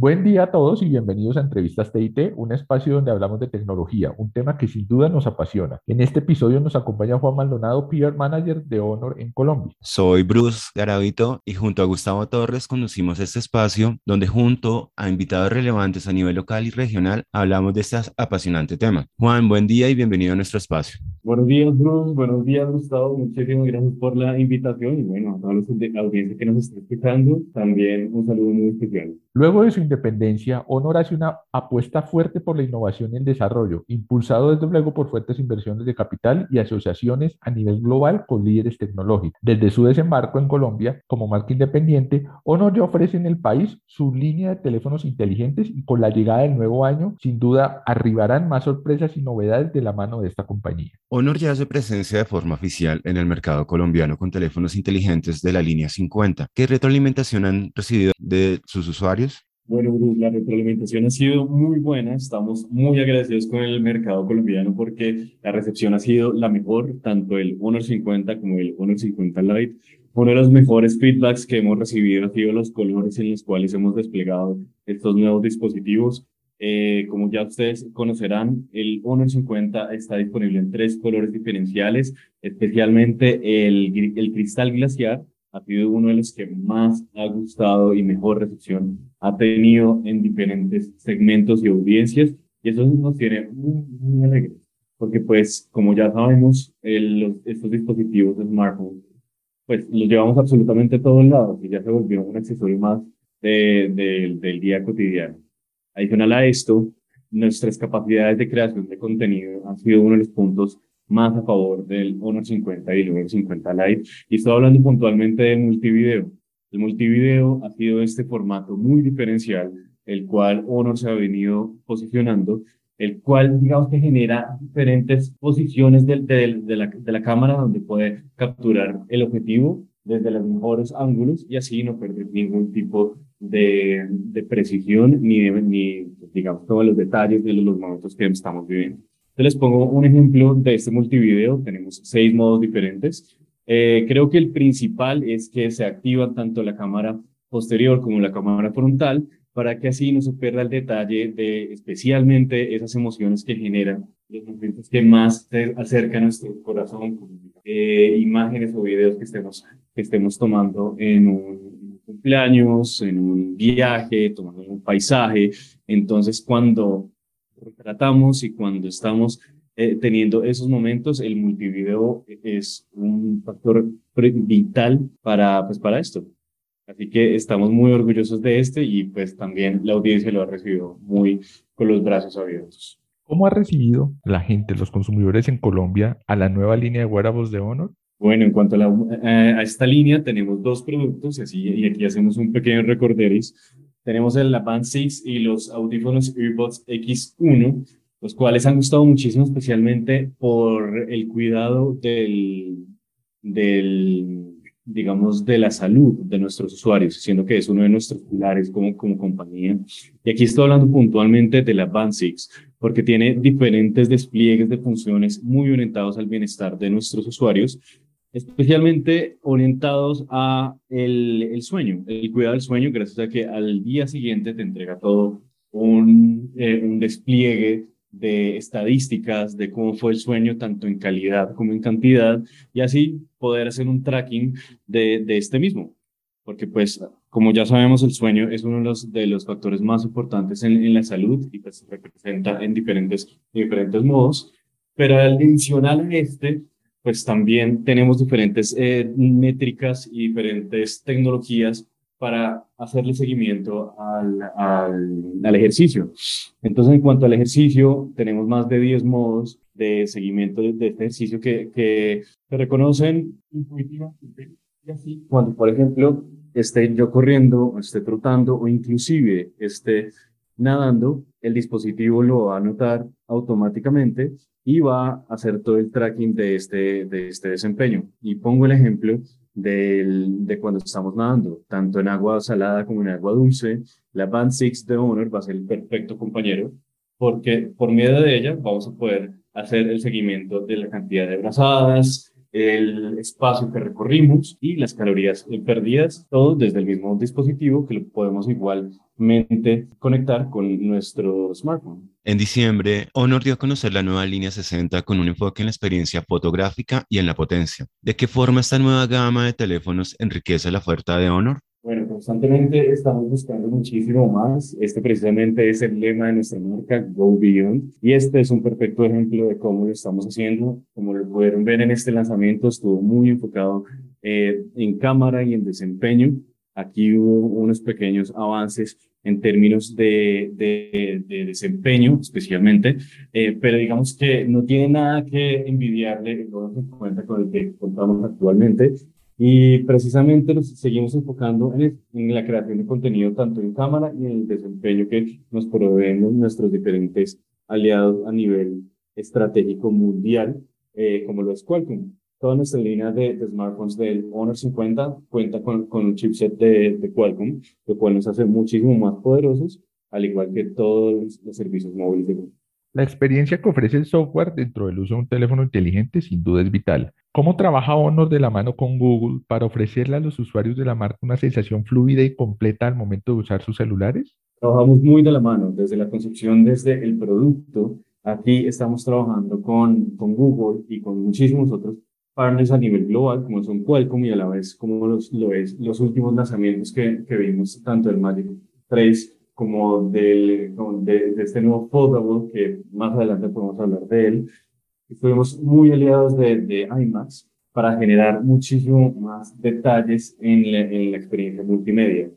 Buen día a todos y bienvenidos a Entrevistas TIT, un espacio donde hablamos de tecnología, un tema que sin duda nos apasiona. En este episodio nos acompaña Juan Maldonado, PR Manager de Honor en Colombia. Soy Bruce Garavito y junto a Gustavo Torres conducimos este espacio donde junto a invitados relevantes a nivel local y regional hablamos de este apasionante tema. Juan, buen día y bienvenido a nuestro espacio. Buenos días, Bruce. Buenos días, Gustavo. Muchísimas gracias por la invitación y bueno, a todos los de la audiencia que nos está escuchando, también un saludo muy especial. Luego de su independencia, Honor hace una apuesta fuerte por la innovación y el desarrollo, impulsado desde luego por fuertes inversiones de capital y asociaciones a nivel global con líderes tecnológicos. Desde su desembarco en Colombia como marca independiente, Honor ya ofrece en el país su línea de teléfonos inteligentes y con la llegada del nuevo año, sin duda, arribarán más sorpresas y novedades de la mano de esta compañía. Honor ya hace presencia de forma oficial en el mercado colombiano con teléfonos inteligentes de la línea 50. ¿Qué retroalimentación han recibido de sus usuarios? Bueno, Bruce, la retroalimentación ha sido muy buena. Estamos muy agradecidos con el mercado colombiano porque la recepción ha sido la mejor, tanto el Honor 50 como el Honor 50 Lite. Uno de los mejores feedbacks que hemos recibido ha sido los colores en los cuales hemos desplegado estos nuevos dispositivos. Eh, como ya ustedes conocerán, el Honor 50 está disponible en tres colores diferenciales, especialmente el, el cristal glaciar, ha sido uno de los que más ha gustado y mejor recepción ha tenido en diferentes segmentos y audiencias. Y eso nos tiene muy, muy alegres, porque pues como ya sabemos, el, estos dispositivos de smartphone, pues los llevamos absolutamente a todos lados y ya se volvió un accesorio más de, del día cotidiano. Adicional a esto, nuestras capacidades de creación de contenido han sido uno de los puntos más a favor del Honor 50 y el Honor 50 Lite. Y estoy hablando puntualmente del multivideo. El multivideo ha sido este formato muy diferencial, el cual Honor se ha venido posicionando, el cual, digamos que genera diferentes posiciones de, de, la, de la cámara donde puede capturar el objetivo desde los mejores ángulos y así no perder ningún tipo de, de precisión ni, ni, digamos, todos los detalles de los momentos que estamos viviendo les pongo un ejemplo de este multivideo. Tenemos seis modos diferentes. Eh, creo que el principal es que se activa tanto la cámara posterior como la cámara frontal para que así no se pierda el detalle de especialmente esas emociones que generan los momentos que más acercan a nuestro corazón, eh, imágenes o videos que estemos, que estemos tomando en un cumpleaños, en un viaje, tomando un paisaje. Entonces, cuando tratamos y cuando estamos eh, teniendo esos momentos, el multivideo es un factor vital para, pues, para esto. Así que estamos muy orgullosos de este y pues también la audiencia lo ha recibido muy con los brazos abiertos. ¿Cómo ha recibido la gente, los consumidores en Colombia, a la nueva línea de wearables de Honor? Bueno, en cuanto a, la, eh, a esta línea, tenemos dos productos así, y aquí hacemos un pequeño recorderis tenemos el Band 6 y los audífonos Earbuds X1, los cuales han gustado muchísimo, especialmente por el cuidado del, del, digamos, de la salud de nuestros usuarios, siendo que es uno de nuestros pilares como, como compañía. Y aquí estoy hablando puntualmente de la Band 6, porque tiene diferentes despliegues de funciones muy orientados al bienestar de nuestros usuarios, especialmente orientados a el, el, sueño, el cuidado del sueño, gracias a que al día siguiente te entrega todo un, eh, un despliegue de estadísticas de cómo fue el sueño, tanto en calidad como en cantidad, y así poder hacer un tracking de, de este mismo. Porque pues, como ya sabemos, el sueño es uno de los, de los factores más importantes en, en la salud y pues se representa en diferentes, diferentes modos. Pero adicional a este, pues también tenemos diferentes eh, métricas y diferentes tecnologías para hacerle seguimiento al, al, ejercicio. Entonces, en cuanto al ejercicio, tenemos más de 10 modos de seguimiento de, este ejercicio que, que se reconocen intuitivamente. Y así, cuando, por ejemplo, esté yo corriendo, esté trotando o inclusive esté nadando, el dispositivo lo va a anotar automáticamente y va a hacer todo el tracking de este, de este desempeño. Y pongo el ejemplo del, de cuando estamos nadando, tanto en agua salada como en agua dulce. La Band 6 de Honor va a ser el perfecto compañero porque por medio de ella vamos a poder hacer el seguimiento de la cantidad de brazadas, el espacio que recorrimos y las calorías perdidas, todo desde el mismo dispositivo que lo podemos igualmente conectar con nuestro smartphone. En diciembre, Honor dio a conocer la nueva línea 60 con un enfoque en la experiencia fotográfica y en la potencia. ¿De qué forma esta nueva gama de teléfonos enriquece la oferta de Honor? Constantemente estamos buscando muchísimo más. Este precisamente es el lema de nuestra marca, Go Beyond. Y este es un perfecto ejemplo de cómo lo estamos haciendo. Como lo pudieron ver en este lanzamiento, estuvo muy enfocado eh, en cámara y en desempeño. Aquí hubo unos pequeños avances en términos de, de, de desempeño, especialmente, eh, pero digamos que no tiene nada que envidiarle el 50 con el que contamos actualmente. Y precisamente nos seguimos enfocando en, en, la creación de contenido tanto en cámara y en el desempeño que nos proveen nuestros diferentes aliados a nivel estratégico mundial, eh, como lo es Qualcomm. Toda nuestra línea de, de smartphones del Honor 50 cuenta con, con un chipset de, de, Qualcomm, lo cual nos hace muchísimo más poderosos, al igual que todos los servicios móviles de Google. La experiencia que ofrece el software dentro del uso de un teléfono inteligente sin duda es vital. ¿Cómo trabaja Honor de la mano con Google para ofrecerle a los usuarios de la marca una sensación fluida y completa al momento de usar sus celulares? Trabajamos muy de la mano, desde la concepción, desde el producto. Aquí estamos trabajando con, Google y con muchísimos otros partners a nivel global, como son Qualcomm y a la vez como los, lo es los últimos lanzamientos que, que vimos, tanto el Magic 3 como del, de, de, este nuevo Foldable, que más adelante podemos hablar de él. Y fuimos muy aliados de, de IMAX para generar muchísimo más detalles en la, en la experiencia multimedia.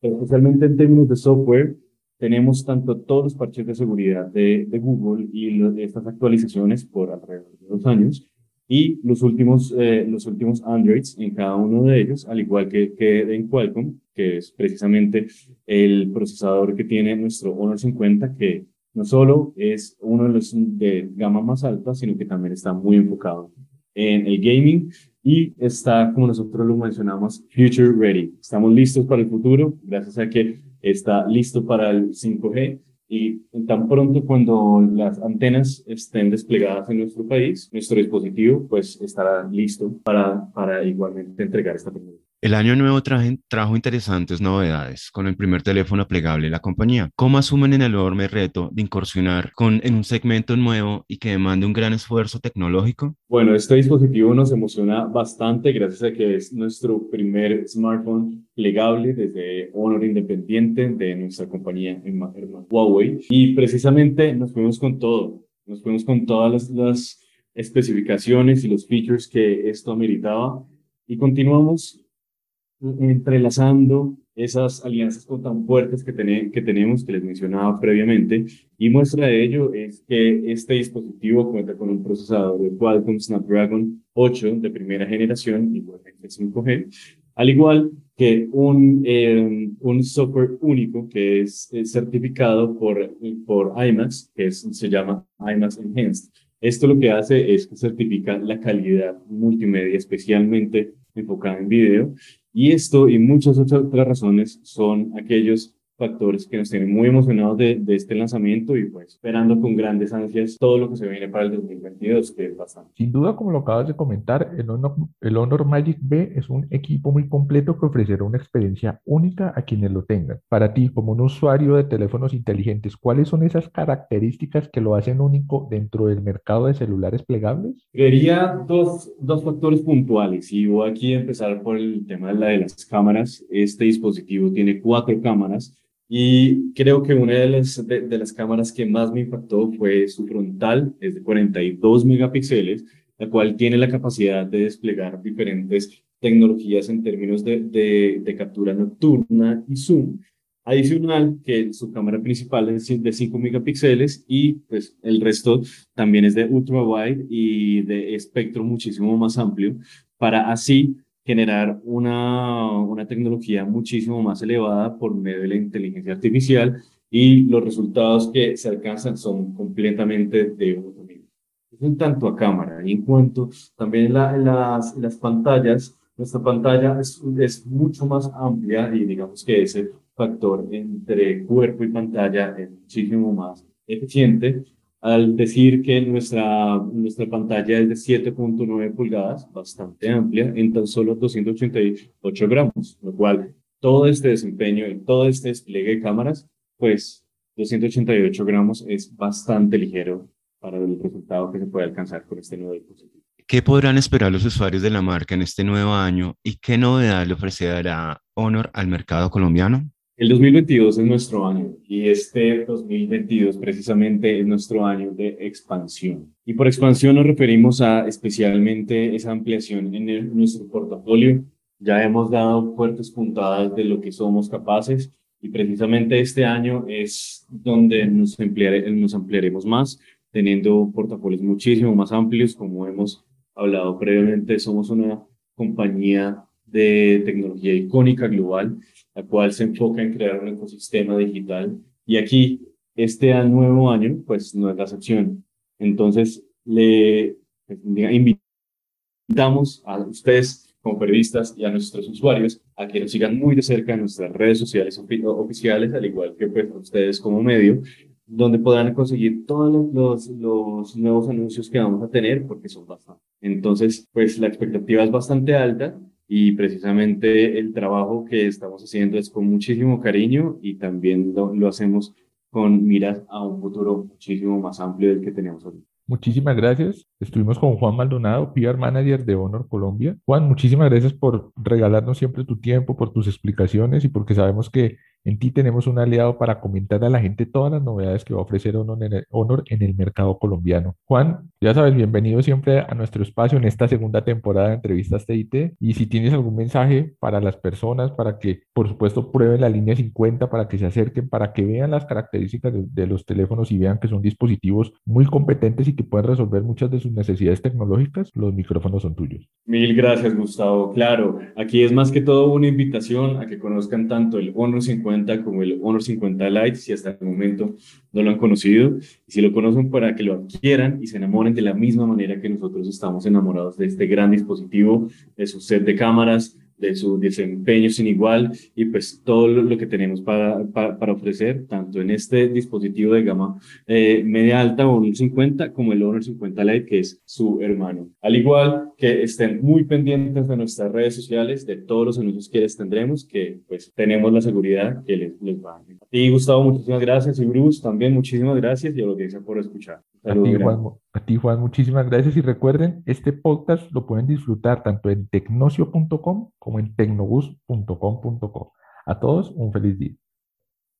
Especialmente en términos de software, tenemos tanto todos los parches de seguridad de, de Google y lo, estas actualizaciones por alrededor de dos años, y los últimos, eh, los últimos Androids en cada uno de ellos, al igual que, que en Qualcomm, que es precisamente el procesador que tiene nuestro Honor 50, que no solo es uno de los de gama más alta, sino que también está muy enfocado en el gaming y está, como nosotros lo mencionamos, future ready. Estamos listos para el futuro, gracias a que está listo para el 5G y tan pronto cuando las antenas estén desplegadas en nuestro país, nuestro dispositivo pues estará listo para, para igualmente entregar esta tecnología. El año nuevo trajo interesantes novedades con el primer teléfono plegable de la compañía. ¿Cómo asumen el enorme reto de incursionar con, en un segmento nuevo y que demande un gran esfuerzo tecnológico? Bueno, este dispositivo nos emociona bastante gracias a que es nuestro primer smartphone plegable desde Honor Independiente de nuestra compañía en Huawei. Y precisamente nos fuimos con todo. Nos fuimos con todas las, las especificaciones y los features que esto ameritaba. Y continuamos entrelazando esas alianzas tan fuertes que, que tenemos, que les mencionaba previamente, y muestra de ello es que este dispositivo cuenta con un procesador de Qualcomm Snapdragon 8 de primera generación, igualmente 5G, al igual que un, eh, un software único que es, certificado por, por IMAX, que se llama IMAX Enhanced. Esto lo que hace es que certifica la calidad multimedia, especialmente enfocada en video, y esto y muchas otras razones son aquellos factores que nos tienen muy emocionados de, de, este lanzamiento y pues esperando con grandes ansias todo lo que se viene para el 2022, que es bastante. Sin duda, como lo acabas de comentar, el Honor, el Honor Magic B es un equipo muy completo que ofrecerá una experiencia única a quienes lo tengan. Para ti, como un usuario de teléfonos inteligentes, ¿cuáles son esas características que lo hacen único dentro del mercado de celulares plegables? Quería dos, dos factores puntuales y voy aquí a empezar por el tema de, la de las cámaras. Este dispositivo tiene cuatro cámaras y creo que una de las, de, las cámaras que más me impactó fue su frontal, es de 42 megapíxeles, la cual tiene la capacidad de desplegar diferentes tecnologías en términos de, de, de captura nocturna y zoom. Adicional, que su cámara principal es de 5 megapíxeles y pues el resto también es de ultra wide y de espectro muchísimo más amplio para así generar una, una tecnología muchísimo más elevada por medio de la inteligencia artificial y los resultados que se alcanzan son completamente de otro nivel. En tanto a cámara y en cuanto también la, las, las pantallas, nuestra pantalla es, es mucho más amplia y digamos que ese factor entre cuerpo y pantalla es muchísimo más eficiente al decir que nuestra, nuestra pantalla es de 7.9 pulgadas, bastante amplia, en tan solo 288 gramos, lo cual todo este desempeño y todo este despliegue de cámaras, pues 288 gramos es bastante ligero para el resultado que se puede alcanzar con este nuevo dispositivo. ¿Qué podrán esperar los usuarios de la marca en este nuevo año y qué novedad le ofrecerá Honor al mercado colombiano? El 2022 es nuestro año y este 2022 precisamente es nuestro año de expansión. Y por expansión nos referimos a especialmente esa ampliación en nuestro portafolio. Ya hemos dado fuertes puntadas de lo que somos capaces y precisamente este año es donde nos, nos ampliaremos más, teniendo portafolios muchísimo más amplios, como hemos hablado previamente, somos una compañía de tecnología icónica global, la cual se enfoca en crear un ecosistema digital. Y aquí, este nuevo año, pues no es la excepción. Entonces, le pues, invitamos a ustedes como periodistas y a nuestros usuarios a que nos sigan muy de cerca en nuestras redes sociales oficiales, al igual que pues, ustedes como medio, donde podrán conseguir todos los, los, nuevos anuncios que vamos a tener, porque son bastantes. Entonces, pues la expectativa es bastante alta y precisamente el trabajo que estamos haciendo es con muchísimo cariño y también lo, hacemos con miras a un futuro muchísimo más amplio del que tenemos hoy. Muchísimas gracias. Estuvimos con Juan Maldonado, PR Manager de Honor Colombia. Juan, muchísimas gracias por regalarnos siempre tu tiempo, por tus explicaciones y porque sabemos que en ti tenemos un aliado para comentar a la gente todas las novedades que va a ofrecer Honor en el, mercado colombiano. Juan, ya sabes, bienvenido siempre a nuestro espacio en esta segunda temporada de entrevistas TIT. Y si tienes algún mensaje para las personas, para que, por supuesto, prueben la línea 50, para que se acerquen, para que vean las características de, de los teléfonos y vean que son dispositivos muy competentes y que pueden resolver muchas de sus necesidades tecnológicas, los micrófonos son tuyos. Mil gracias, Gustavo. Claro, aquí es más que todo una invitación a que conozcan tanto el Honor 50 como el Honor 50 Lite, si hasta el momento no lo han conocido, y si lo conocen para que lo adquieran y se enamoren de la misma manera que nosotros estamos enamorados de este gran dispositivo, de su set de cámaras, de su desempeño sin igual y pues todo lo que tenemos para, para, ofrecer, tanto en este dispositivo de gama eh, media alta o un 50 como el Honor 50 Lite, que es su hermano. Al igual que estén muy pendientes de nuestras redes sociales, de todos los anuncios que les tendremos, que pues tenemos la seguridad que les, les va a ti, Gustavo, muchísimas gracias. Y Bruce, también muchísimas gracias y a la audiencia por escuchar. A ti, Juan, a ti, Juan, muchísimas gracias. Y recuerden, este podcast lo pueden disfrutar tanto en tecnocio.com como en tecnobus.com.co. A todos un feliz día.